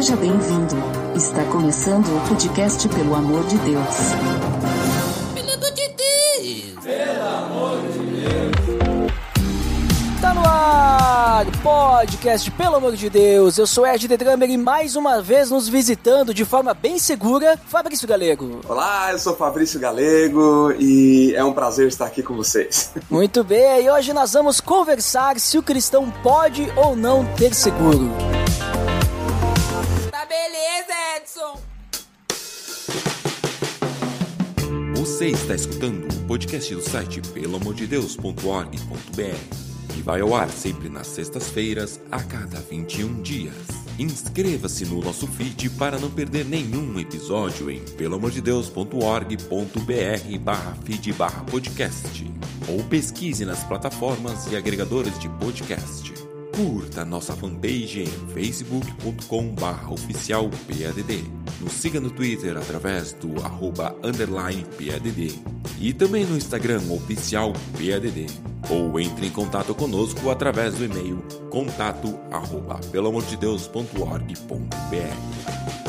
Seja bem-vindo. Está começando o podcast Pelo Amor de Deus. Pelo amor de Deus! Tá no ar, podcast, pelo amor de Deus. Eu sou Ed The Drummer e mais uma vez nos visitando de forma bem segura, Fabrício Galego. Olá, eu sou Fabrício Galego e é um prazer estar aqui com vocês. Muito bem, e hoje nós vamos conversar se o cristão pode ou não ter seguro. Você está escutando o podcast do site pelamordedeus.org.br que vai ao ar sempre nas sextas-feiras, a cada 21 dias. Inscreva-se no nosso feed para não perder nenhum episódio em pelamordedeus.org.br barra feed barra podcast ou pesquise nas plataformas e agregadores de podcast. Curta nossa fanpage em facebook.com barra oficial. Nos siga no Twitter através do arroba underline PADD e também no Instagram oficial PADD. Ou entre em contato conosco através do e-mail contato arroba pelamordedeus.org.br.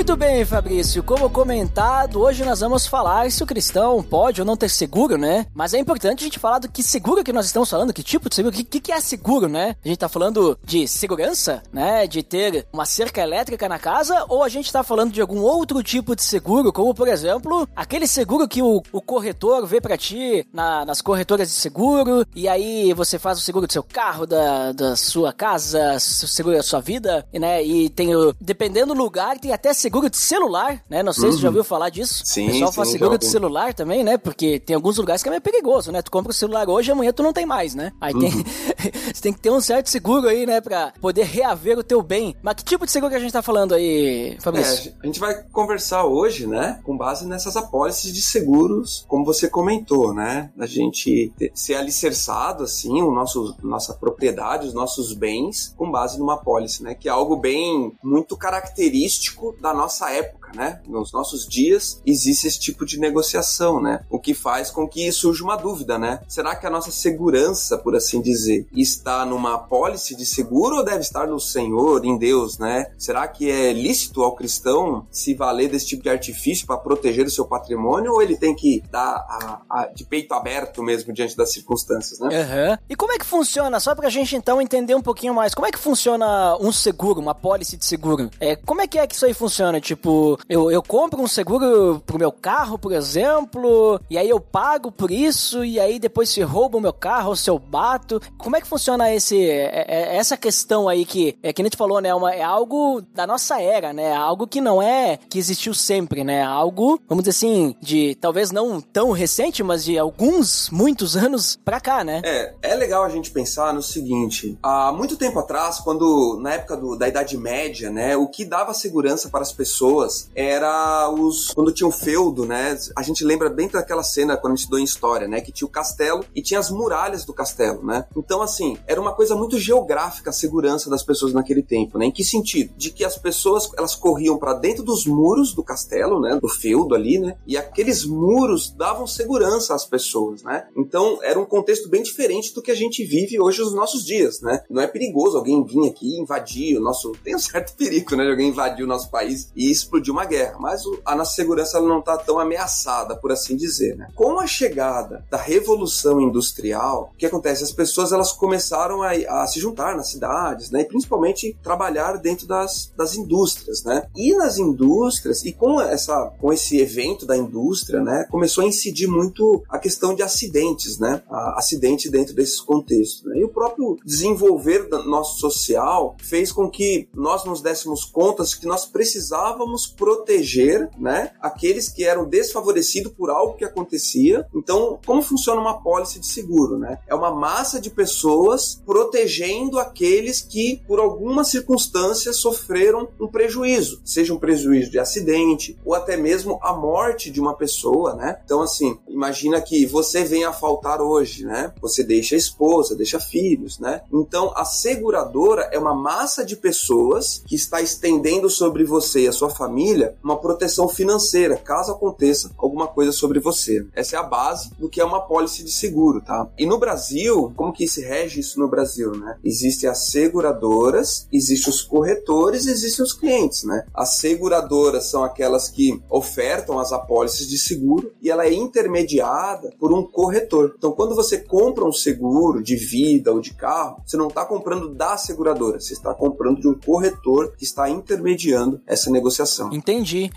Muito bem, Fabrício. Como comentado, hoje nós vamos falar se o cristão pode ou não ter seguro, né? Mas é importante a gente falar do que seguro que nós estamos falando, que tipo de seguro, o que, que é seguro, né? A gente tá falando de segurança, né? De ter uma cerca elétrica na casa, ou a gente tá falando de algum outro tipo de seguro, como por exemplo, aquele seguro que o, o corretor vê para ti na, nas corretoras de seguro, e aí você faz o seguro do seu carro, da, da sua casa, seguro da sua vida, né? E tem, dependendo do lugar, tem até seguro de celular, né? Não sei se você já ouviu falar disso. Sim, o pessoal sim, faz seguro de ouvi. celular também, né? Porque tem alguns lugares que é meio perigoso, né? Tu compra o celular hoje, amanhã tu não tem mais, né? Aí tem... você tem que ter um certo seguro aí, né? Pra poder reaver o teu bem. Mas que tipo de seguro que a gente tá falando aí, É, Fabrício? a gente vai conversar hoje, né, com base nessas apólices de seguros, como você comentou, né, a gente ser alicerçado, assim, o nosso, nossa propriedade, os nossos bens, com base numa apólice, né, que é algo bem, muito característico da nossa época, né, nos nossos dias existe esse tipo de negociação, né, o que faz com que surja uma dúvida, né, será que a nossa segurança, por assim dizer, está numa apólice de seguro ou deve estar no Senhor, em Deus, né, será que é lícito ao cristão se valer desse tipo de artifício para proteger o seu patrimônio ou ele tem que dar a- a- de peito aberto mesmo diante das circunstâncias, né? Aham. E como é que funciona? Só pra gente então entender um pouquinho mais, como é que funciona um seguro, uma pólice de seguro? É, como é que é que isso aí funciona? Tipo, eu, eu compro um seguro pro meu carro, por exemplo, e aí eu pago por isso, e aí depois se rouba o meu carro, ou se eu bato. Como é que funciona esse, é- é- essa questão aí que, é que a gente falou, né? Uma, é algo da nossa era, né? Algo que não é que existiu sempre, né? Algo, vamos dizer assim, de talvez não tão recente, mas de alguns, muitos anos pra cá, né? É, é legal a gente pensar no seguinte: há muito tempo atrás, quando na época do- da Idade Média, né, o que dava segurança para as pessoas era os quando tinha o feudo, né? A gente lembra bem daquela cena quando a gente estudou em história, né, que tinha o castelo e tinha as muralhas do castelo, né? Então assim, era uma coisa muito geográfica a segurança das pessoas naquele tempo, né? Em que sentido? De que as pessoas elas corriam para dentro dos muros do castelo, né, do feudo ali, né? E aqueles muros davam segurança às pessoas, né? Então era um contexto bem diferente do que a gente vive hoje nos nossos dias, né? Não é perigoso alguém vir aqui invadir o nosso. Tem um certo perigo, né? De alguém invadir o nosso país e explodir uma guerra. Mas a nossa segurança ela não está tão ameaçada, por assim dizer, né? Com a chegada da Revolução Industrial, o que acontece? As pessoas elas começaram a, a se juntar nas cidades, né? E principalmente trabalhar dentro das, das indústrias, né? E nas indústrias, e com, essa, com esse evento da indústria, né? Começou a incidir muito a questão de acidentes, né? A- acidente dentro desses contextos. Né? E o próprio desenvolver nosso social fez com que nós nos dessemos conta de que nós precisávamos proteger, né? Aqueles que eram desfavorecidos por algo que acontecia. Então, como funciona uma pólice de seguro, né? É uma massa de pessoas protegendo aqueles que, por alguma circunstância, sofreram um prejuízo, seja um prejuízo de acidente ou até mesmo a morte de uma pessoa, né? Então, assim, imagina que você vem a faltar hoje, né? Você deixa a esposa, deixa filhos, né? Então, a seguradora é uma massa de pessoas que está estendendo sobre você e a sua família família uma proteção financeira, caso aconteça alguma coisa sobre você. Essa é a base do que é uma pólice de seguro, tá? E no Brasil, como que se rege isso no Brasil, né? Existem as seguradoras, existem os corretores, existem os clientes, né? As seguradoras são aquelas que ofertam as apólices de seguro e ela é intermediada por um corretor. Então, quando você compra um seguro de vida ou de carro, você não está comprando da seguradora, você está comprando de um corretor que está intermediando essa negociação. Entendi.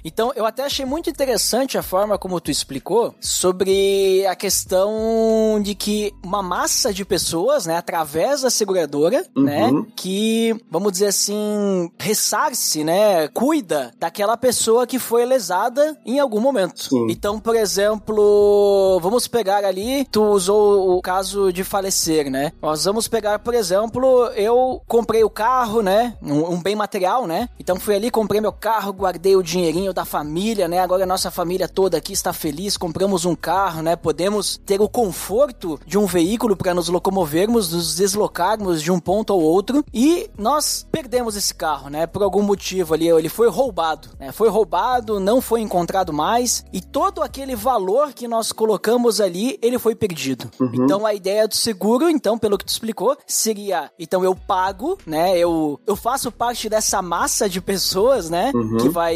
Então, eu até achei muito interessante a forma como tu explicou sobre a questão de que uma massa de pessoas, né, através da seguradora, Uhum. né, que, vamos dizer assim, ressarce, né, cuida daquela pessoa que foi lesada em algum momento. Sim. Então, por exemplo, vamos pegar ali, tu usou o caso de falecer, né? Nós vamos pegar, por exemplo, eu comprei o carro, né? Um, um bem material, né? Então fui ali, comprei meu carro, guardei o dinheirinho da família, né? Agora a nossa família toda aqui está feliz, compramos um carro, né? Podemos ter o conforto de um veículo para nos locomovermos, nos deslocarmos de um ponto ao outro e nós perdemos esse carro, né? Por algum motivo ali, ele foi roubado, né? Foi roubado, não foi encontrado mais e todo aquele valor que nós colocamos ali, ele foi perdido. Então a ideia do seguro, então, pelo que tu explicou, seria, então eu pago, né? Eu, eu faço parte dessa massa de pessoas, né? Que vai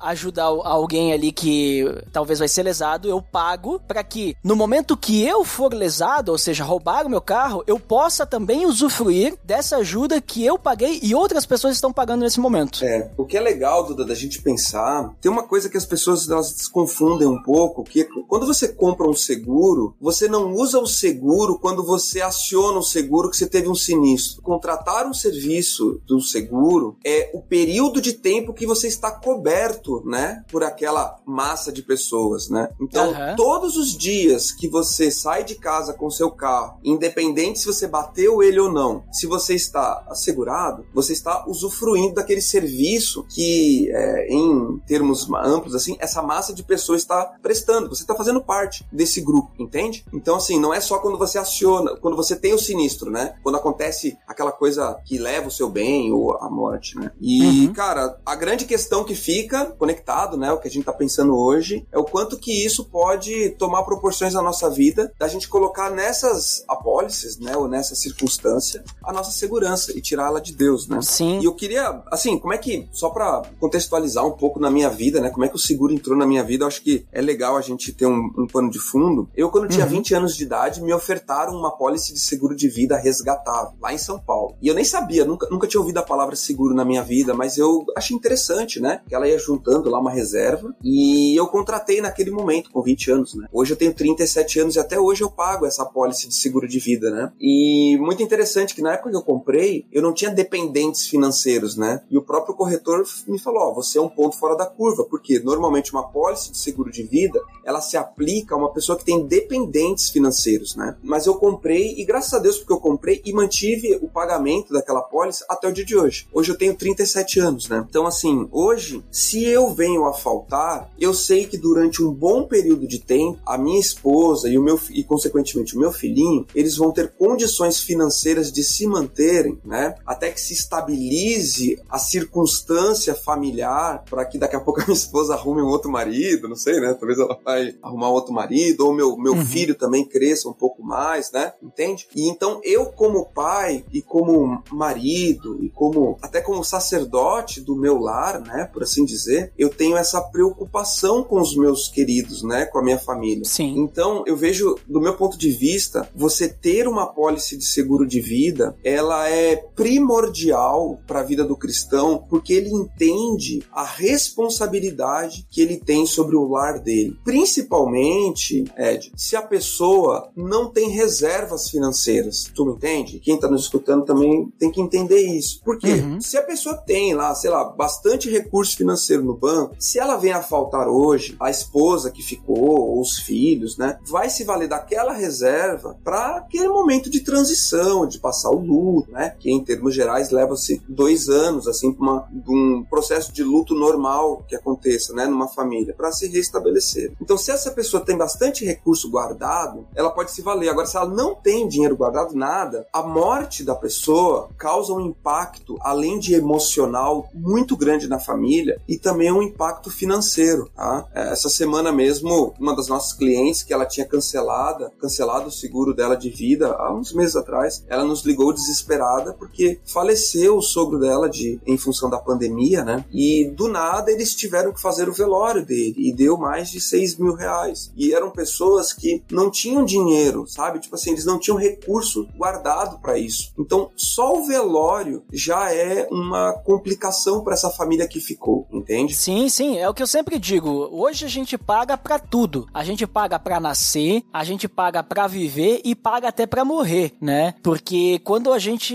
ajudar alguém ali que talvez vai ser lesado, eu pago para que no momento que eu for lesado, ou seja, roubar o meu carro, eu possa também usufruir dessa ajuda que eu paguei e outras pessoas estão pagando nesse momento. É, o que é legal, Duda, da gente pensar, tem uma coisa que as pessoas elas confundem um pouco, que quando você compra um seguro, você não usa o seguro quando você aciona o seguro que você teve um sinistro. Contratar um serviço do seguro é o período de tempo que você está coberto, né, por aquela massa de pessoas, né? Então, Aham. todos os dias que você sai de casa com seu carro, independente se você bateu ele ou não, se você está assegurado, você está usufruindo daquele serviço que, é, em termos amplos, assim, essa massa de pessoas está prestando. Você está fazendo parte desse grupo, entende? Então, assim, não é só quando você aciona, quando você tem o sinistro, né? Quando acontece aquela coisa que leva o seu bem ou a morte, né? E, Uhum. cara, a grande questão que fica conectado, né? O que a gente tá pensando hoje é o quanto que isso pode tomar proporções na nossa vida, da gente colocar nessas apólices, né? Ou nessa circunstância, a nossa segurança e tirá-la de Deus, né? Sim. E eu queria, assim, como é que, só pra contextualizar um pouco na minha vida, né? Como é que o seguro entrou na minha vida, eu acho que é legal a gente ter um, um pano de fundo. Eu, quando tinha Uhum. 20 anos de idade, me ofertaram uma pólice de seguro de vida resgatável, lá em São Paulo. E eu nem sabia, nunca, nunca tinha ouvido a palavra seguro na minha vida, mas eu achei interessante, né? Que ela ia juntando lá uma reserva e eu contratei naquele momento, com 20 anos, né? Hoje eu tenho 37 anos e até hoje eu pago essa pólice de seguro de vida, né? E muito interessante que na época que eu comprei, eu não tinha dependentes financeiros, né? E o próprio corretor me falou: Ó, você é um ponto fora da curva, porque normalmente uma pólice de seguro de vida ela se aplica a uma pessoa que tem dependentes financeiros, né? Mas eu comprei e graças a Deus porque eu comprei e mantive o pagamento daquela pólice até o dia de hoje. Hoje eu tenho 37 anos, né? Então assim, hoje, se eu venho a faltar, eu sei que durante um bom período de tempo, a minha esposa e o meu e consequentemente o meu filhinho, eles vão ter condições financeiras de se manterem, né? Até que se estabilize a circunstância familiar para que daqui a pouco a minha esposa arrume um outro marido, não sei, né? Talvez ela vai arrumar outro marido ou meu meu filho também cresça um pouco mais, né? Entende? E então eu como pai e como marido e como até como sacerdote do meu lar, né, por assim dizer, eu tenho essa preocupação com os meus queridos, né, com a minha família. Sim. Então, eu vejo, do meu ponto de vista, você ter uma pólice de seguro de vida, ela é primordial para a vida do cristão, porque ele entende a responsabilidade que ele tem sobre o lar dele. Principalmente, Ed, se a pessoa não tem reservas financeiras. Tu me entende? Quem está nos escutando também tem que entender isso. Por quê? Uhum. Se a pessoa tem lá, sei lá, bastante recurso financeiro no banco, se ela vem a faltar hoje, a esposa que ficou, ou os filhos, né, vai se valer daquela reserva para aquele momento de transição, de passar o luto, né, que em termos gerais leva-se dois anos, assim, de um processo de luto normal que aconteça, né, numa família, para se restabelecer. Então, se essa pessoa tem bastante recurso guardado, ela pode se valer. Agora, se ela não tem dinheiro guardado, nada, a morte da pessoa causa um impacto, além de emocional, muito grande na família família e também um impacto financeiro. Tá? É, essa semana mesmo, uma das nossas clientes que ela tinha cancelada, cancelado o seguro dela de vida há uns meses atrás, ela nos ligou desesperada porque faleceu o sogro dela de, em função da pandemia, né? E do nada eles tiveram que fazer o velório dele e deu mais de 6 mil reais. E eram pessoas que não tinham dinheiro, sabe? Tipo assim, eles não tinham recurso guardado para isso. Então, só o velório já é uma complicação para essa família que ficou, entende? Sim, sim, é o que eu sempre digo. Hoje a gente paga para tudo. A gente paga para nascer, a gente paga para viver e paga até para morrer, né? Porque quando a gente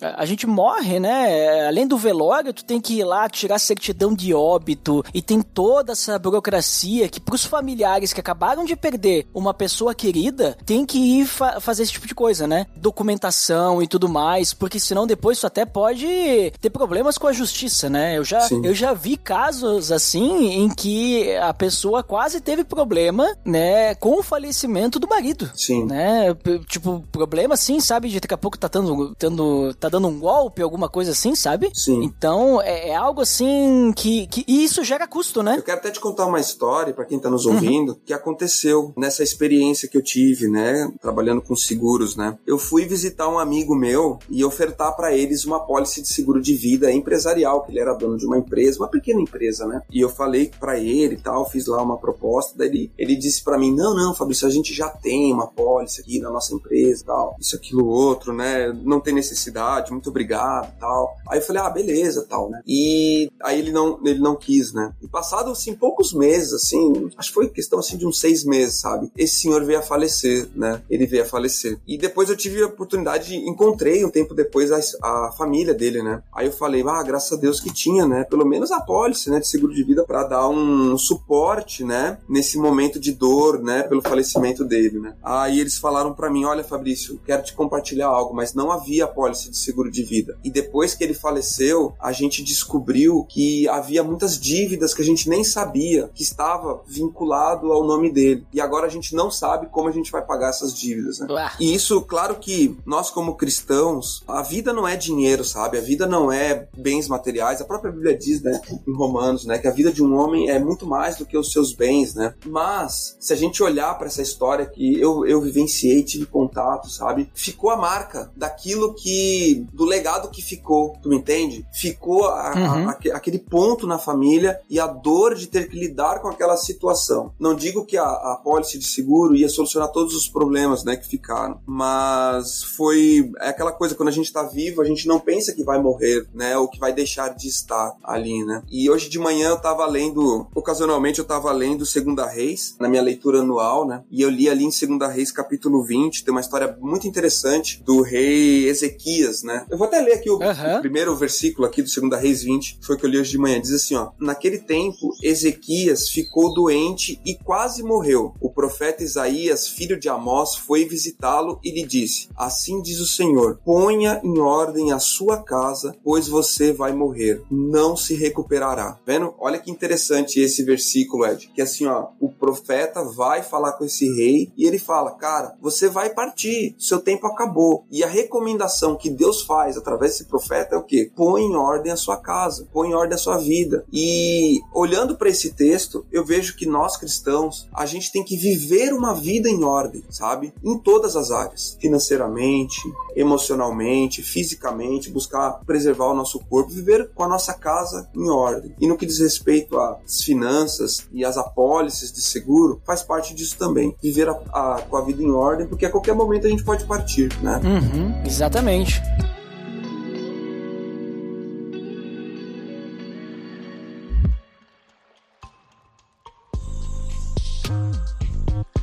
a gente morre, né? Além do velório, tu tem que ir lá tirar certidão de óbito e tem toda essa burocracia que pros familiares que acabaram de perder uma pessoa querida, tem que ir fa fazer esse tipo de coisa, né? Documentação e tudo mais, porque senão depois isso até pode ter problemas com a justiça, né? Eu já, eu já vi casos assim em que a pessoa quase teve problema, né, com o falecimento do marido. Sim. Né? Tipo, problema assim, sabe? De daqui a pouco tá dando, tendo, tá dando um golpe, alguma coisa assim, sabe? Sim. Então, é, é algo assim que, que. E isso gera custo, né? Eu quero até te contar uma história, para quem tá nos ouvindo, uhum. que aconteceu nessa experiência que eu tive, né? Trabalhando com seguros, né? Eu fui visitar um amigo meu e ofertar para eles uma pólice de seguro de vida empresarial, que ele era dono de uma empresa, uma pequena empresa, né? E eu falei para ele e tal, fiz lá uma proposta, daí ele, ele disse para mim: Não, não, Fabrício, a gente já tem uma pólice aqui na nossa empresa tal, isso, aquilo, outro, né? Não tem necessidade, muito obrigado tal. Aí eu falei: Ah, beleza, tal, né? E aí ele não, ele não quis, né? E passado, assim, poucos meses, assim, acho que foi questão assim de uns seis meses, sabe? Esse senhor veio a falecer, né? Ele veio a falecer. E depois eu tive a oportunidade, de, encontrei um tempo depois a, a família dele, né? Aí eu falei, ah, graças a Deus que tinha, né? Pelo menos a pólice, né? De seguro de vida para dar um suporte, né? Nesse momento de dor, né? Pelo falecimento dele, né? Aí eles falaram para mim, olha, Fabrício, quero te compartilhar algo, mas não havia pólice de seguro de vida. E depois que ele faleceu, a gente descobriu que havia muitas dívidas que a gente nem sabia que estava vinculado ao nome dele. E agora a gente não sabe como a gente vai pagar essas dívidas, né? E isso, claro que nós como cristãos, a vida não é dinheiro, sabe? A vida não é bens materiais. A própria Bíblia diz, né, em Romanos, né, que a vida de um homem é muito mais do que os seus bens, né? Mas se a gente olhar para essa história que eu, eu vivenciei, tive contato, sabe? Ficou a marca daquilo que do legado que ficou, tu me entende? Ficou a, uhum. a, a, aquele ponto na família e a dor de ter que lidar com aquela situação. Não digo que a, a pólice de seguro ia solucionar todos os problemas, né, que ficaram, mas foi é aquela coisa quando a gente tá vivo, a gente não pensa que vai morrer, né, ou que vai deixar de estar ali, né? E hoje de manhã eu tava lendo, ocasionalmente eu tava lendo Segunda Reis, na minha leitura anual, né? E eu li ali em Segunda Reis capítulo 20, tem uma história muito interessante do rei Ezequias, né? Eu vou até ler aqui o, uhum. o primeiro versículo aqui do Segunda Reis 20, foi o que eu li hoje de manhã, diz assim, ó: Naquele tempo Ezequias ficou doente e quase morreu. O profeta Isaías, filho de Amós, foi visitá-lo e lhe disse: Assim diz o Senhor: Ponha em ordem a sua casa, pois você vai morrer. Não se recuperará. Vendo? Olha que interessante esse versículo, Ed. Que assim, ó, o profeta vai falar com esse rei e ele fala: Cara, você vai partir, seu tempo acabou. E a recomendação que Deus faz através desse profeta é o que? Põe em ordem a sua casa, põe em ordem a sua vida. E olhando para esse texto, eu vejo que nós cristãos, a gente tem que viver uma vida em ordem, sabe? Em todas as áreas, financeiramente, emocionalmente, fisicamente, buscar preservar o nosso corpo, viver com a nossa casa em ordem. E no que diz respeito às finanças e às apólices de seguro, faz parte disso também. Viver a, a, com a vida em ordem, porque a qualquer momento a gente pode partir, né? Uhum, exatamente.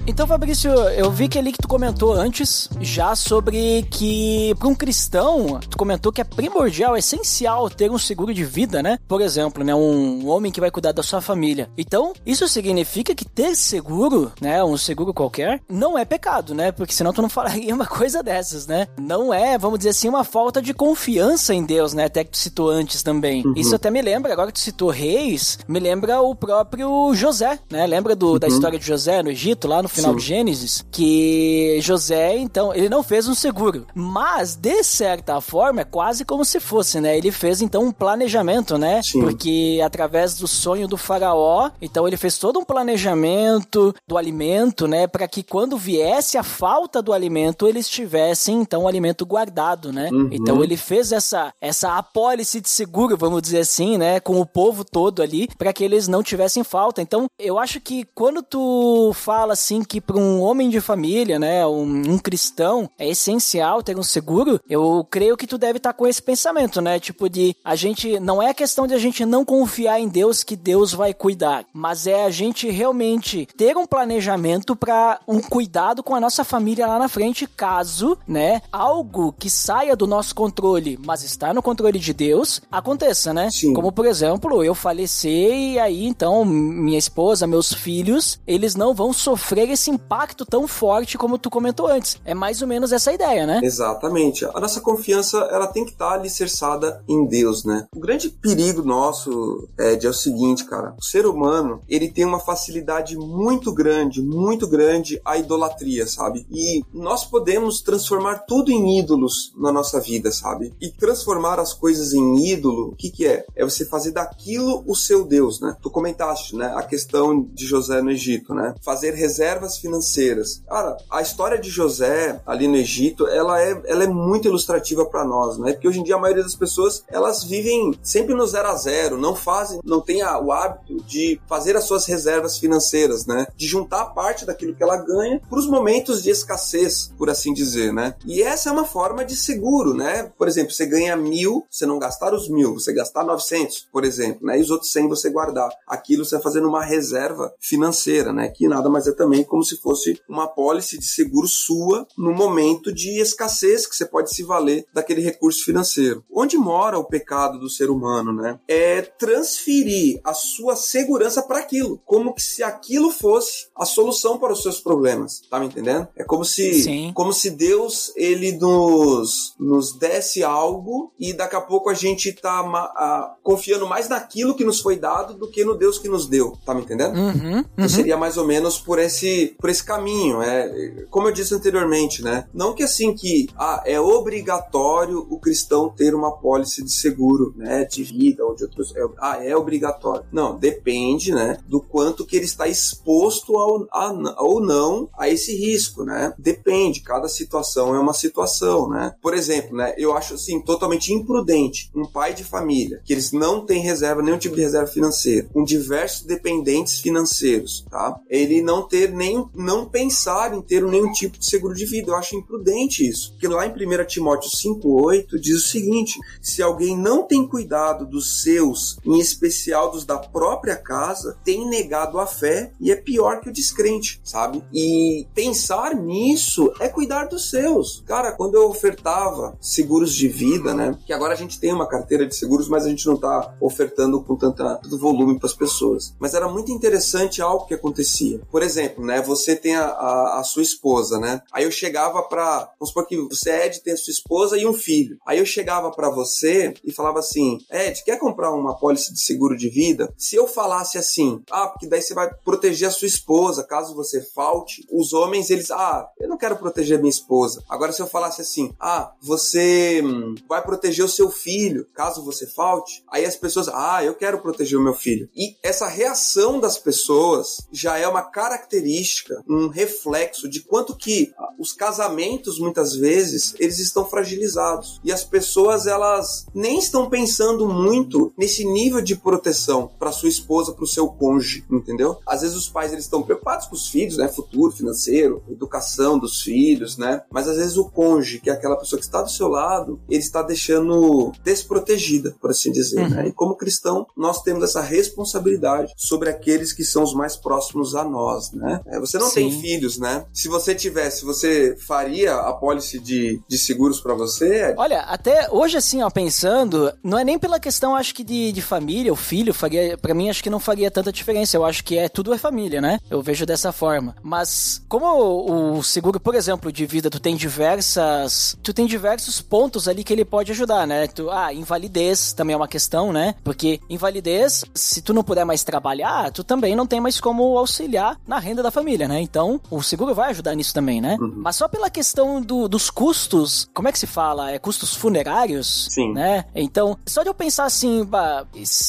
Então, Fabrício, eu vi que ali que tu comentou antes já sobre que para um cristão, tu comentou que é primordial, é essencial ter um seguro de vida, né? Por exemplo, né, um homem que vai cuidar da sua família. Então, isso significa que ter seguro, né, um seguro qualquer, não é pecado, né? Porque senão tu não falaria uma coisa dessas, né? Não é, vamos dizer assim, uma falta de confiança em Deus, né? Até que tu citou antes também. Uhum. Isso até me lembra, agora que tu citou reis, me lembra o próprio José, né? Lembra do, uhum. da história de José no Egito, lá no final final de Gênesis, que José, então, ele não fez um seguro, mas de certa forma é quase como se fosse, né? Ele fez então um planejamento, né? Sim. Porque através do sonho do faraó, então ele fez todo um planejamento do alimento, né, para que quando viesse a falta do alimento, eles tivessem então o alimento guardado, né? Uhum. Então ele fez essa essa apólice de seguro, vamos dizer assim, né, com o povo todo ali, para que eles não tivessem falta. Então, eu acho que quando tu fala assim que para um homem de família, né, um, um, cristão, é essencial ter um seguro, eu creio que tu deve estar tá com esse pensamento, né? Tipo de a gente não é questão de a gente não confiar em Deus que Deus vai cuidar, mas é a gente realmente ter um planejamento para um cuidado com a nossa família lá na frente, caso, né, algo que saia do nosso controle, mas está no controle de Deus, aconteça, né? Sim. Como por exemplo, eu falecer e aí então minha esposa, meus filhos, eles não vão sofrer esse impacto tão forte como tu comentou antes. É mais ou menos essa ideia, né? Exatamente. A nossa confiança, ela tem que estar alicerçada em Deus, né? O grande perigo nosso, Ed, é o seguinte, cara. O ser humano, ele tem uma facilidade muito grande, muito grande à idolatria, sabe? E nós podemos transformar tudo em ídolos na nossa vida, sabe? E transformar as coisas em ídolo, o que que é? É você fazer daquilo o seu Deus, né? Tu comentaste, né? A questão de José no Egito, né? Fazer reservas financeiras. Cara, a história de José ali no Egito, ela é, ela é muito ilustrativa para nós, né? Porque hoje em dia a maioria das pessoas, elas vivem sempre no zero a zero, não fazem, não tem o hábito de fazer as suas reservas financeiras, né? De juntar parte daquilo que ela ganha para os momentos de escassez, por assim dizer, né? E essa é uma forma de seguro, né? Por exemplo, você ganha mil, você não gastar os mil, você gastar 900, por exemplo, né? E os outros 100 você guardar. Aquilo você vai fazendo uma reserva financeira, né? Que nada mais é também como se fosse uma pólice de seguro sua no momento de escassez que você pode se valer daquele recurso financeiro. Onde mora o pecado do ser humano, né? É transferir a sua segurança para aquilo, como que se aquilo fosse a solução para os seus problemas. Tá me entendendo? É como se, Sim. como se Deus ele nos nos desse algo e daqui a pouco a gente tá a, confiando mais naquilo que nos foi dado do que no Deus que nos deu. Tá me entendendo? Uhum, uhum. Então seria mais ou menos por esse, por esse caminho. É, como eu disse anteriormente, né? Não que assim que ah, é obrigatório o cristão ter uma pólice de seguro, né? De vida ou de outros. É, ah, é obrigatório. Não, depende, né? Do quanto que ele está exposto ao, a, ou não a esse risco, né? Depende. Cada situação é uma situação, né? Por exemplo, né? Eu acho assim totalmente imprudente um pai de família que eles não têm reserva, nenhum tipo de reserva financeira, com diversos dependentes financeiros, tá? Ele não ter nem, não pensar em ter nenhum tipo de seguro de vida. Eu acho imprudente isso. Porque lá em 1 Timóteo 5,8 diz o seguinte: se alguém não tem cuidado dos seus, em especial dos da própria casa, tem negado a fé e é pior que o descrente, sabe? E pensar nisso é cuidar dos seus. Cara, quando eu ofertava seguros de vida, né? Que agora a gente tem uma carteira de seguros, mas a gente não tá ofertando com tanta, tanto volume para as pessoas. Mas era muito interessante algo que acontecia. Por exemplo, né? Você tem a, a, a sua esposa, né? Aí eu chegava para, vamos supor que você Ed tem a sua esposa e um filho. Aí eu chegava para você e falava assim, Ed, quer comprar uma pólice de seguro de vida? Se eu falasse assim, ah, porque daí você vai proteger a sua esposa caso você falte. Os homens eles, ah, eu não quero proteger minha esposa. Agora se eu falasse assim, ah, você hum, vai proteger o seu filho caso você falte. Aí as pessoas, ah, eu quero proteger o meu filho. E essa reação das pessoas já é uma característica, um reflexo de quanto que os casamentos muitas vezes eles estão fragilizados e as pessoas elas nem estão pensando muito nesse nível de proteção para sua esposa, para o seu cônjuge, entendeu? Às vezes os pais eles estão preocupados com os filhos, né, futuro financeiro, educação dos filhos, né? Mas às vezes o cônjuge, que é aquela pessoa que está do seu lado, ele está deixando desprotegida, por assim dizer, Uhum. né? E como cristão, nós temos essa responsabilidade sobre aqueles que são os mais próximos a nós, né? É, você não tem Sim. filhos, né? Se você tivesse, você faria a pólice de, de seguros para você? Olha, até hoje assim, ó, pensando, não é nem pela questão, acho que de, de família, o filho faria, para mim acho que não faria tanta diferença. Eu acho que é tudo é família, né? Eu vejo dessa forma. Mas como o, o seguro, por exemplo, de vida, tu tem diversas, tu tem diversos pontos ali que ele pode ajudar, né? Tu, ah, invalidez também é uma questão, né? Porque invalidez, se tu não puder mais trabalhar, tu também não tem mais como auxiliar na renda da família. Família, né? Então, o seguro vai ajudar nisso também, né? Uhum. Mas só pela questão do, dos custos, como é que se fala? É custos funerários? Sim. Né? Então, só de eu pensar assim, bah,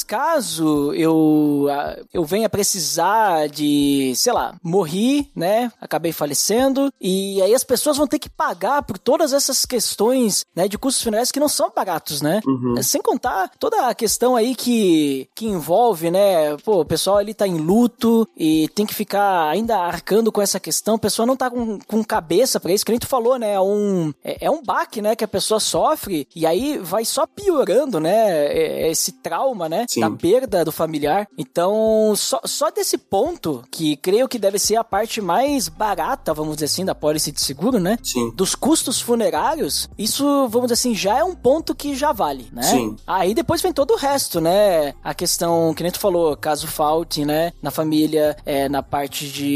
caso eu, ah, eu venha precisar de, sei lá, morri, né? Acabei falecendo, e aí as pessoas vão ter que pagar por todas essas questões, né, de custos funerários que não são baratos, né? Uhum. Sem contar toda a questão aí que, que envolve, né? Pô, o pessoal ali tá em luto e tem que ficar ainda arcando com essa questão. O pessoal não tá com, com cabeça pra isso, que nem tu falou, né? É um, é, é um baque, né? Que a pessoa sofre e aí vai só piorando, né? é- Esse trauma, né? Sim. Da perda do familiar. Então, só, só desse ponto, que creio que deve ser a parte mais barata, vamos dizer assim, da pólice de seguro, né? Sim. dos custos funerários, isso, vamos dizer assim, já é um ponto que já vale, né? Sim. Aí depois vem todo o resto, né? A questão, que nem tu falou, caso falte, né? Na família, é, na parte de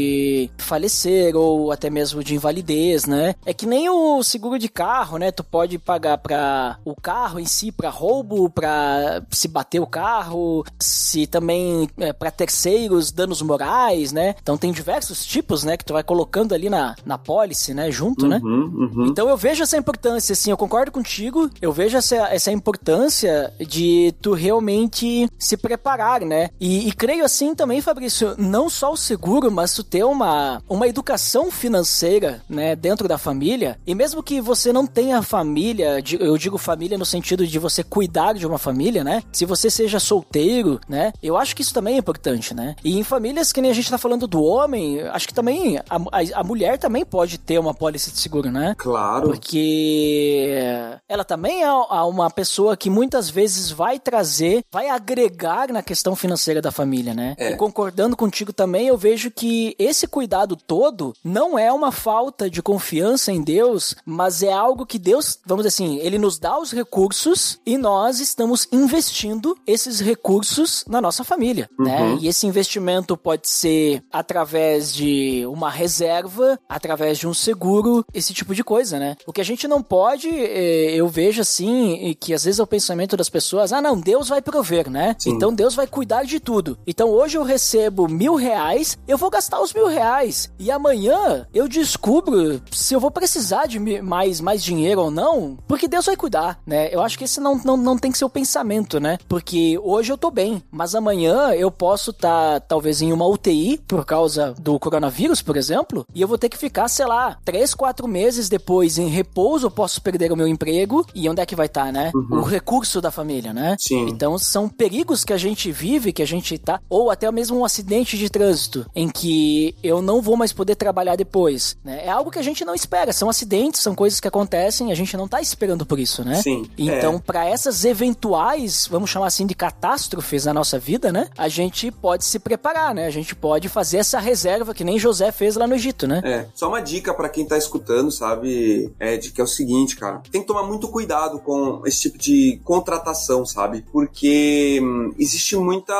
falecer ou até mesmo de invalidez, né? É que nem o seguro de carro, né? Tu pode pagar pra o carro em si, pra roubo, pra se bater o carro, se também é, para terceiros, danos morais, né? Então tem diversos tipos, né? Que tu vai colocando ali na, na pólice, né? Junto, né? Uhum, uhum. Então eu vejo essa importância, assim, eu concordo contigo, eu vejo essa, essa importância de tu realmente se preparar, né? E, e creio assim também, Fabrício, não só o seguro, mas tu ter uma, uma educação financeira, né, dentro da família, e mesmo que você não tenha família, eu digo família no sentido de você cuidar de uma família, né? Se você seja solteiro, né? Eu acho que isso também é importante, né? E em famílias que nem a gente tá falando do homem, acho que também a, a, a mulher também pode ter uma pólice de seguro, né? Claro. Porque ela também é é uma pessoa que muitas vezes vai trazer, vai agregar na questão financeira da família, né? É. E concordando contigo também, eu vejo que esse cuidado todo não é uma falta de confiança em Deus, mas é algo que Deus, vamos dizer assim, ele nos dá os recursos e nós estamos investindo esses recursos na nossa família, né? E esse investimento pode ser através de uma reserva, através de um seguro, esse tipo de coisa, né? O que a gente não pode, eh, eu vejo assim, que às vezes é o pensamento das pessoas, ah não, Deus vai prover, né? Sim. Então Deus vai cuidar de tudo. Então hoje eu recebo mil reais, eu vou gastar os mil reais. E amanhã eu descubro se eu vou precisar de mais, mais dinheiro ou não, porque Deus vai cuidar, né? Eu acho que esse não, não, não tem que ser o pensamento, né? Porque hoje eu tô bem, mas amanhã eu posso estar talvez em uma UTI por causa do coronavírus, por exemplo, e eu vou ter que ficar, sei lá, três, quatro meses depois em repouso, eu posso perder o meu emprego, e onde é que vai estar, né? O recurso da família, né? Sim. Então são perigos que a gente vive, que a gente tá, ou até mesmo um acidente de trânsito, em que eu não vou mais poder trabalhar depois, né? É algo que a gente não espera, são acidentes, são coisas que acontecem, a gente não tá esperando por isso, né? Sim, Então, é. para essas eventuais, vamos chamar assim de catástrofes na nossa vida, né? A gente pode se preparar, né? A gente pode fazer essa reserva que nem José fez lá no Egito, né? É, só uma dica pra quem tá escutando, sabe, Ed, que é o seguinte, cara. Tem que tomar muito cuidado com esse tipo de contratação, sabe? Porque hum, existe muita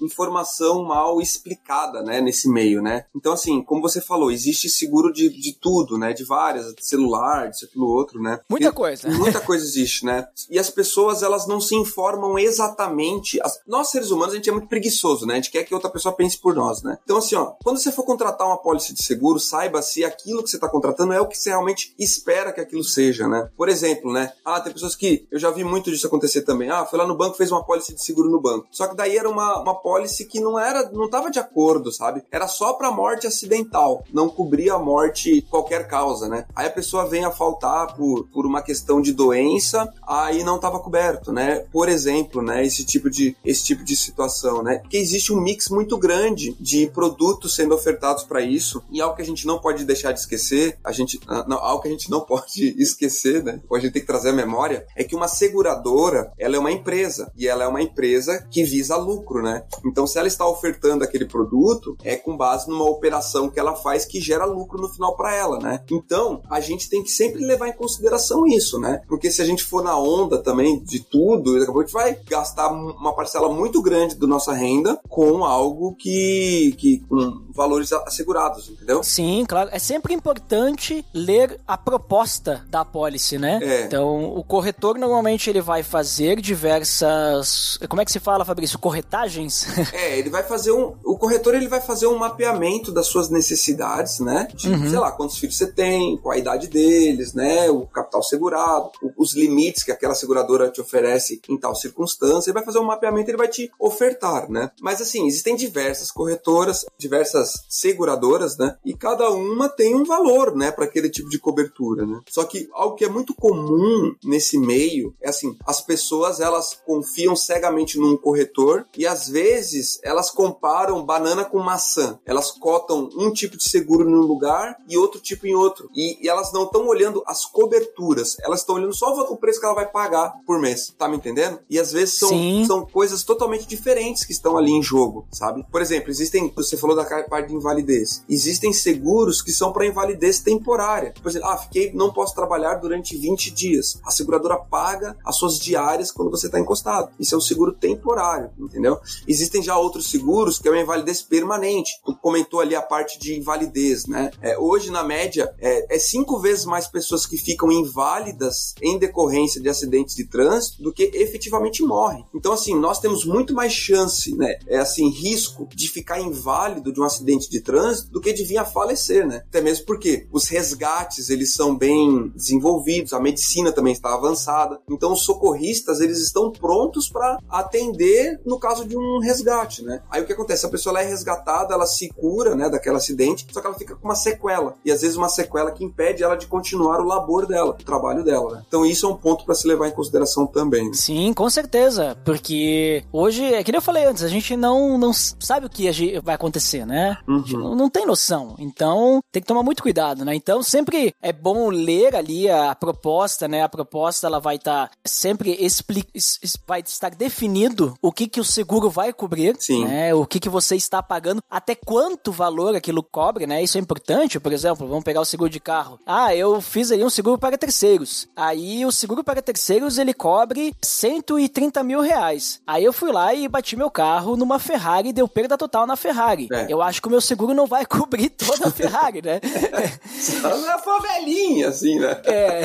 informação mal explicada, né, nesse meio, né? Então, assim, como você falou, existe seguro de, de tudo, né? De várias, de celular, disso, aquilo, outro, né? Muita E- coisa. Muita coisa existe, né? E as pessoas, elas não se informam exatamente. As- Nós, seres humanos, a gente é muito preguiçoso, né? A gente quer que outra pessoa pense por nós, né? Então, assim, ó, quando você for contratar uma pólice de seguro, saiba se aquilo que você está contratando é o que você realmente espera que aquilo seja, né? Por exemplo, né? Ah, tem pessoas que. Eu já vi muito disso acontecer também. Ah, foi lá no banco, fez uma pólice de seguro no banco. Só que daí era uma, uma pólice que não era. não tava de acordo, sabe? Era só pra morte acidental. Não cobria a morte qualquer causa, né? Aí a pessoa vem a faltar por, por uma questão de doença, aí não estava coberto, né? Por exemplo, né? Esse tipo de, esse tipo de situação, né? Porque existe um mix muito grande de produtos sendo ofertados para isso e algo que a gente não pode deixar de esquecer, a gente, ah, não, algo que a gente não pode esquecer, né? A gente tem que trazer à memória, é que uma seguradora, ela é uma empresa e ela é uma empresa que visa lucro, né? Então, se ela está ofertando aquele produto, é com base numa operação que ela faz que gera lucro no final para ela, né? Então, a gente tem que sempre levar em consideração isso, né? Porque se a gente for na onda também de tudo, daqui a pouco a gente vai gastar uma parcela muito grande da nossa renda com algo que, que com valores assegurados, entendeu? Sim, claro. É sempre importante ler a proposta da apólice, né? É. Então, o corretor normalmente ele vai fazer diversas. Como é que se fala, Fabrício? Corretagens? É, ele vai fazer um. O corretor ele vai fazer um mapeamento dentro das suas necessidades, né? De, sei lá, quantos filhos você tem, qual a idade deles, né? O capital segurado, os limites que aquela seguradora te oferece em tal circunstância. Ele vai fazer um mapeamento, ele vai te ofertar, né? Mas assim, existem diversas corretoras, diversas seguradoras, né? E cada uma tem um valor, né, para aquele tipo de cobertura, né? Só que algo que é muito comum nesse meio é assim, as pessoas elas confiam cegamente num corretor e às vezes elas comparam banana com maçã. Elas cotam um tipo de seguro num lugar e outro tipo em outro. E, e elas não estão olhando as coberturas, elas estão olhando só o preço que ela vai pagar por mês. Tá me entendendo? E às vezes são, Sim. são coisas totalmente diferentes que estão ali em jogo, sabe? Por exemplo, existem, você falou da parte de invalidez. Existem seguros que são para invalidez temporária. Por exemplo, ah, fiquei, não posso trabalhar durante 20 dias. A seguradora paga as suas diárias quando você está encostado. Isso é um seguro temporário, entendeu? Existem já outros seguros que é uma invalidez permanente. Tu comentou ali a parte de invalidez, né? É, hoje, na média, é, é cinco vezes mais pessoas que ficam inválidas em decorrência de acidentes de trânsito do que efetivamente morrem. Então, assim, nós temos muito mais chance, né? É assim, risco de ficar inválido de um acidente de trânsito do que de vir a falecer, né? Até mesmo porque os resgates, eles são bem desenvolvidos, a medicina também está avançada. Então, os socorristas, eles estão prontos para atender no caso de um resgate, né? Aí o que acontece? A pessoa é resgatada, ela se cura, né, daquele acidente, só que ela fica com uma sequela. E às vezes uma sequela que impede ela de continuar o labor dela, o trabalho dela, né? Então, isso é um ponto para se levar em consideração também. né? Sim, com certeza. Porque hoje, é que nem eu falei antes, a gente não, não sabe o que vai acontecer, né? A gente não, não tem noção. Então, tem que tomar muito cuidado, né? Então, sempre é bom ler ali a proposta, né? A proposta, ela vai estar sempre expli vai estar definido o que que o seguro vai cobrir, Sim. né? O que que você está pagando, até quanto valor aquilo cobre, né? Isso é importante, por exemplo, vamos pegar o seguro de carro. Ah, eu fiz ali um seguro para terceiros. Aí o seguro para terceiros, ele cobre 130 mil reais. Aí eu fui lá e bati meu carro numa Ferrari e deu perda total na Ferrari. É. Eu acho que o meu seguro não vai cobrir toda a Ferrari, né? Ela foi velhinha, assim, né? É.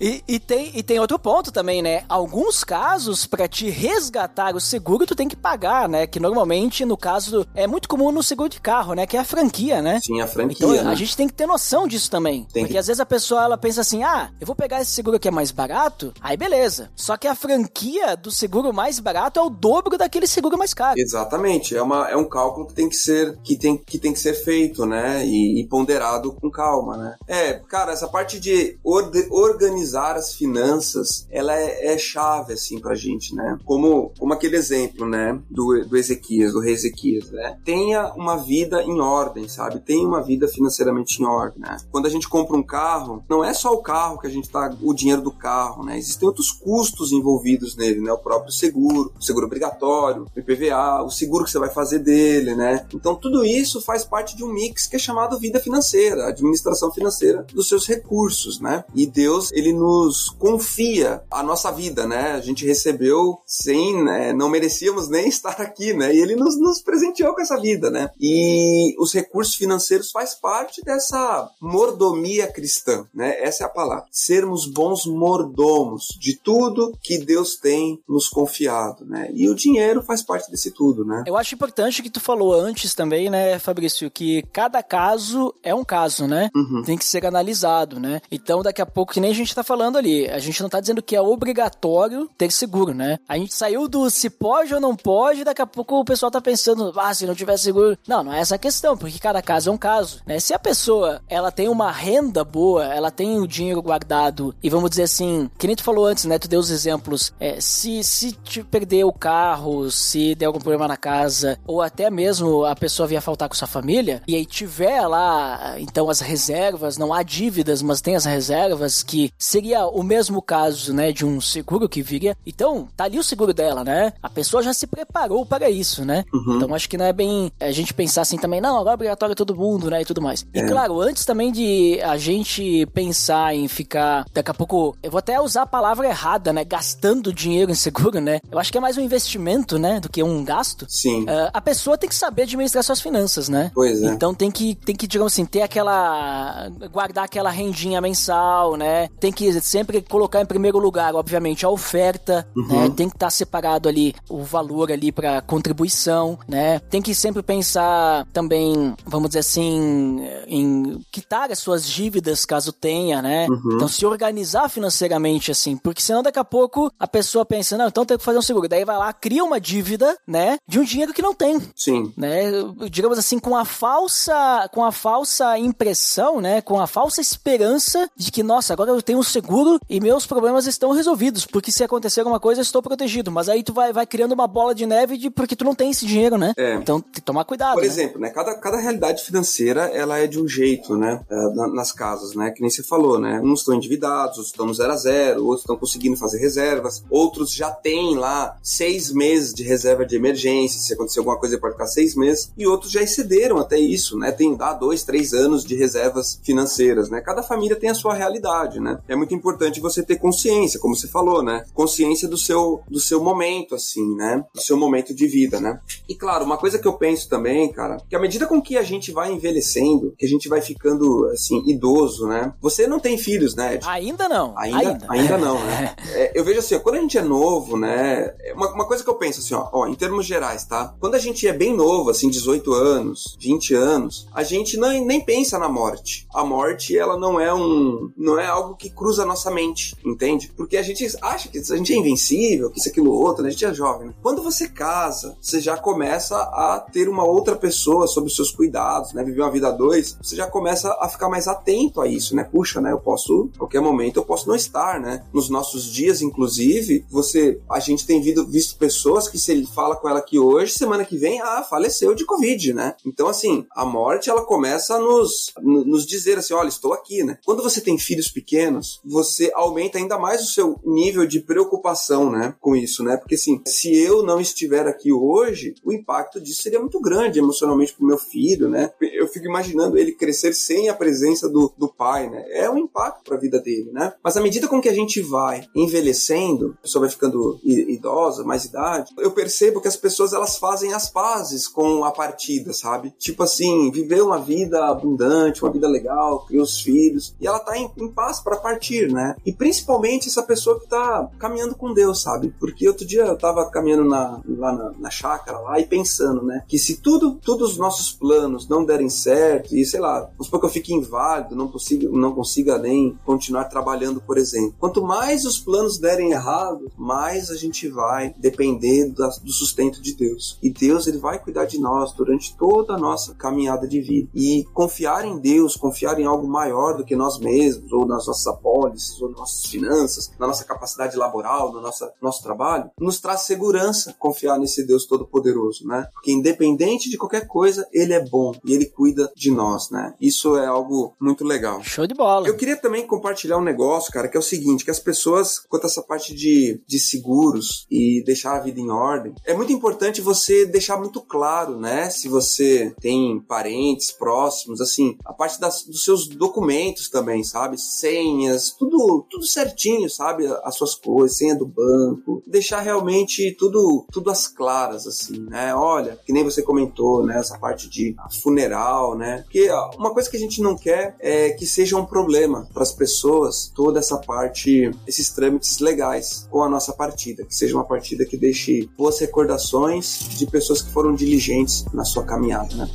E, e tem, e tem outro ponto também, né? Alguns casos, pra te resgatar o seguro, tu tem que pagar, né? Que normalmente, no caso, é muito comum no seguro de carro, né? Que é a franquia, né? Sim, a franquia, Então, né? a gente tem que ter noção disso também. Tem porque que- às vezes a pessoa ela pensa assim: ah, eu vou pegar esse seguro que é mais barato, aí beleza. Só que a franquia do seguro mais barato é o dobro daquele seguro mais caro. Exatamente, é, uma, é um cálculo que tem que ser que tem, que tem que ser feito, né? E, e ponderado com calma, né? É, cara, essa parte de orde- organizar as finanças, ela é, é chave, assim, pra gente, né? Como, como aquele exemplo, né? Do, do Ezequias, do rei Ezequias, né? Tenha uma vida em ordem, sabe? Tenha uma vida financeiramente em ordem, né? Quando a gente compra um carro, não é só o carro que a gente tá, o dinheiro do carro, né? Existem outros custos envolvidos nele, né? O próprio seguro, o seguro obrigatório, o IPVA, o seguro que você vai fazer dele, né? Então tudo isso faz parte de um mix que é chamado vida financeira, administração financeira dos seus recursos, né? E Deus, ele nos confia a nossa vida, né? A gente recebeu sem, né? não merecíamos nem estar aqui, né? E ele nos, nos presenteou com essa vida, né? E os recursos financeiros faz parte dessa mordomia cristã, né? Essa é a palavra. Sermos bons mordomos de tudo que Deus tem nos confiado, né? E o dinheiro faz parte desse tudo, né? Eu acho importante que tu falou antes também, né, Fabrício, que cada caso é um caso, né? Uhum. Tem que ser analisado, né? Então, daqui a pouco, que nem a gente tá falando ali, a gente não tá dizendo que é obrigatório ter seguro, né? A gente saiu do se pode ou não pode, daqui a pouco o pessoal tá pensando, ah, se não tiver seguro. Não, não é essa a questão, porque cada caso é um caso, né? Se a pessoa, ela tem uma renda boa, ela tem o dinheiro guardado, e vamos dizer assim, que nem tu falou antes, né? Tu deu os exemplos, é, se, se te perder o carro, se der algum problema na casa, ou até mesmo a pessoa vier faltar com sua família, e aí tiver lá, então as reservas, não há dívidas, mas tem as reservas, que seria o mesmo caso, né, de um seguro que viria. Então, tá ali o seguro dela, né? A pessoa já se preparou para isso, né? Então acho que não é bem a gente pensar assim também, não, agora é obrigatório todo mundo, né, e tudo mais. E claro, antes também de a gente pensar em ficar, daqui a pouco, eu vou até usar a palavra errada, né, gastando dinheiro em seguro, né? Eu acho que é mais um investimento, né, do que um gasto. Sim. Ah, a pessoa tem que saber administrar suas finanças, né? Pois é. Então tem que, tem que, digamos assim, ter aquela. guardar aquela rendinha mensal, né? Tem que sempre colocar em primeiro lugar, obviamente, a oferta, né? Tem que estar separado ali o valor ali para contribuição, né? Tem que sempre pensar também, vamos dizer assim, em quitar as suas dívidas caso tenha, né? Uhum. Então se organizar financeiramente assim, porque senão daqui a pouco a pessoa pensa, não, então tem que fazer um seguro. Daí vai lá, cria uma dívida, né, de um dinheiro que não tem, Sim. né? Digamos assim, com a falsa, com a falsa impressão, né, com a falsa esperança de que, nossa, agora eu tenho um seguro e meus problemas estão resolvidos, porque se acontecer alguma coisa eu estou protegido. Mas aí tu vai, vai criando uma bola de neve de porque tu não tem esse dinheiro, né? É. Então tem que tomar cuidado. Por né? exemplo, né, cada, cada realidade financeira ela é de um jeito, né, na- nas casas, né, que nem você falou, né, uns estão endividados, outros estão no zero a zero, outros estão conseguindo fazer reservas, outros já têm lá seis meses de reserva de emergência, se acontecer alguma coisa pode ficar seis meses, e outros já excederam até isso, né, tem dá dois, três anos de reservas financeiras, né, cada família tem a sua realidade, né, é muito importante você ter consciência, como você falou, né, consciência do seu, do seu momento, assim, né, do seu momento de vida, né, e claro, uma coisa que eu penso também, cara, que à medida com que a gente vai envelhecendo, que a gente vai ficando, assim, idoso, né? Você não tem filhos, né, Ed? Ainda não. Ainda, ainda, não, né? É, eu vejo assim, ó, quando a gente é novo, né? é Uma, uma coisa que eu penso assim, ó, ó, em termos gerais, tá? Quando a gente é bem novo, assim, 18 anos, 20 anos, a gente não, nem pensa na morte. A morte, ela não é um. não é algo que cruza a nossa mente, entende? Porque a gente acha que a gente é invencível, que isso, aquilo, outro, né? A gente é jovem, né? Quando você casa, você já começa a ter uma outra pessoa sob os seus cuidados, né? Viver uma vida a dois, você já começa a ficar mais atento a isso, né? Puxa, né? Eu posso, a qualquer momento, eu posso não estar, né? Nos nossos dias, inclusive, você, a gente tem visto, pessoas que se ele fala com ela aqui hoje, semana que vem, ah, faleceu de Covid, né? Então, assim, a morte, ela começa a nos, no- nos dizer assim, olha, estou aqui, né? Quando você tem filhos pequenos, você aumenta ainda mais o seu nível de preocupação, né? Com isso, né? Porque, assim, se eu não estiver aqui hoje, o impacto disso seria muito grande emocionalmente pro meu filho, né? Eu fico imaginando ele crescer sem a presença do, do pai, né? É um impacto para a vida dele, né? Mas à medida com que a gente vai envelhecendo, a pessoa vai ficando idosa, mais idade, eu percebo que as pessoas elas fazem as pazes com a partida, sabe? Tipo assim, viver uma vida abundante, uma vida legal, criar os filhos, e ela tá em, em paz para partir, né? E principalmente essa pessoa que tá caminhando com Deus, sabe? Porque outro dia eu tava caminhando na, lá na, na chácara lá e pensando, né? Que se tudo, todos os nossos planos não derem certo, e sei lá, vamos supor que eu fique inválido, não consiga, não consiga nem continuar trabalhando, por exemplo. Quanto mais os planos derem errado, mais a gente vai depender da- do sustento de Deus. E Deus, ele vai cuidar de nós durante toda a nossa caminhada de vida. E confiar em Deus, confiar em algo maior do que nós mesmos, ou nas nossas apólices, ou nas nossas finanças, na nossa capacidade laboral, no nosso, nosso trabalho, nos traz segurança confiar nesse Deus Todo-Poderoso, né? Porque independente de qualquer coisa, Ele é bom e Ele cuida de nós, né? Isso é algo muito legal. Show de bola. Eu queria também compartilhar um negócio, cara, que é o seguinte, que as pessoas, quanto a essa parte de, de seguros e deixar a vida em ordem, é muito importante você deixar muito claro, né? Se você tem parentes próximos, assim, a parte das, dos seus documentos também, sabe? Senhas, tudo, tudo certinho, sabe? As suas coisas, senha do banco, deixar realmente tudo, tudo às claras, assim, né? Olha, que nem você comentou, né? Essa parte de funeral, né? Porque uma coisa que a gente não quer é que seja um problema para as pessoas toda essa parte, esses trâmites legais com a nossa partida, que seja uma partida que deixe boas recordações de pessoas que foram diligentes na sua caminhada, né?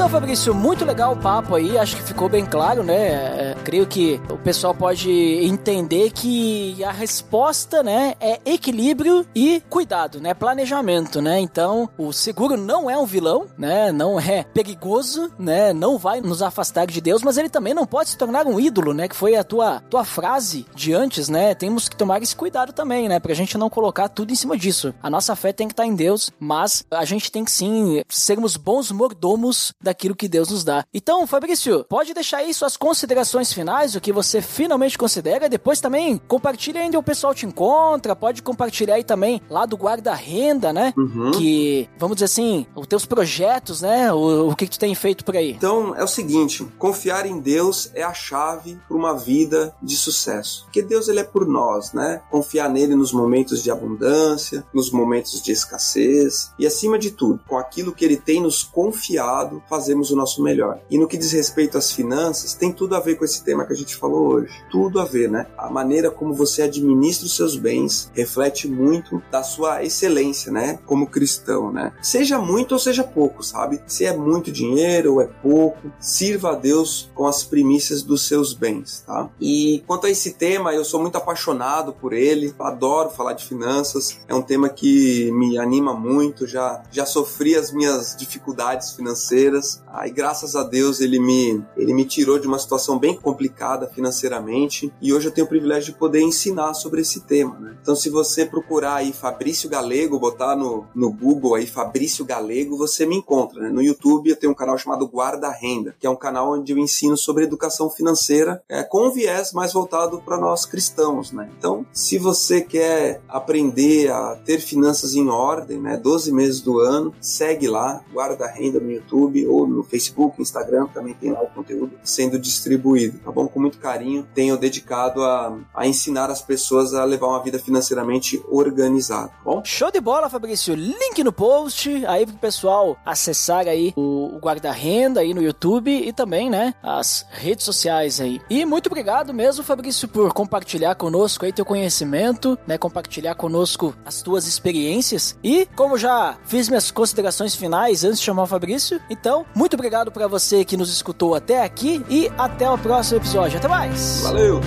Então, Fabrício, muito legal o papo aí, acho que ficou bem claro, né? É, creio que o pessoal pode entender que a resposta, né, é equilíbrio e cuidado, né? Planejamento, né? Então, o seguro não é um vilão, né? Não é perigoso, né? Não vai nos afastar de Deus, mas ele também não pode se tornar um ídolo, né? Que foi a tua, tua frase de antes, né? Temos que tomar esse cuidado também, né? Pra gente não colocar tudo em cima disso. A nossa fé tem que estar em Deus, mas a gente tem que sim sermos bons mordomos daquilo que Deus nos dá. Então, Fabrício, pode deixar aí suas considerações finais, o que você finalmente considera. Depois também compartilha onde o pessoal te encontra, pode compartilhar aí também lá do guarda-renda, né? Uhum. Que, vamos dizer assim, os teus projetos, né? O, o que, que tu tem feito por aí. Então é o seguinte, confiar em Deus é a chave para uma vida de sucesso. Porque Deus ele é por nós, né? Confiar nele nos momentos de abundância, nos momentos de escassez e acima de tudo, com aquilo que ele tem nos confiado, fazemos o nosso melhor. E no que diz respeito às finanças, tem tudo a ver com esse tema que a gente falou hoje. Tudo a ver, né? A maneira como você administra os seus bens reflete muito da sua excelência, né? Como cristão, né? Seja muito ou seja pouco, sabe? Se é muito dinheiro ou é pouco, sirva a Deus com as primícias dos seus bens, tá? E quanto a esse tema, eu sou muito apaixonado por ele, adoro falar de finanças, é um tema que me anima muito, já já sofri as minhas dificuldades financeiras, aí graças a Deus ele me ele me tirou de uma situação bem complicada financeiramente e hoje eu tenho o privilégio de poder ensinar sobre esse tema, né? Então se você procurar aí Fabrício Galego, botar no, no Google aí Fabrício Galego, você me encontra, né? No YouTube eu tenho um canal chamado Guarda Renda, que é um canal onde eu ensino sobre educação financeira é, com um viés mais voltado para nós cristãos, né? Então, se você quer aprender a ter finanças em ordem, né? 12 meses do ano, segue lá, Guarda Renda no YouTube ou no Facebook, Instagram, também tem lá o conteúdo sendo distribuído, tá bom? Com muito carinho, tenho dedicado a, a ensinar as pessoas a levar uma vida financeiramente organizada, tá bom? Show de bola, Fabrício. Link no post aí pro pessoal acessar aí o, o guarda-renda aí no YouTube e também, né, as redes sociais aí. E muito obrigado mesmo, Fabrício, por compartilhar conosco aí teu conhecimento, né, compartilhar conosco as tuas experiências. E como já fiz minhas considerações finais antes de chamar o Fabrício, então, então, muito obrigado para você que nos escutou até aqui e até o próximo episódio. Até mais! Valeu!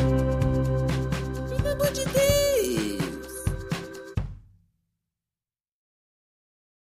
Pelo amor de Deus!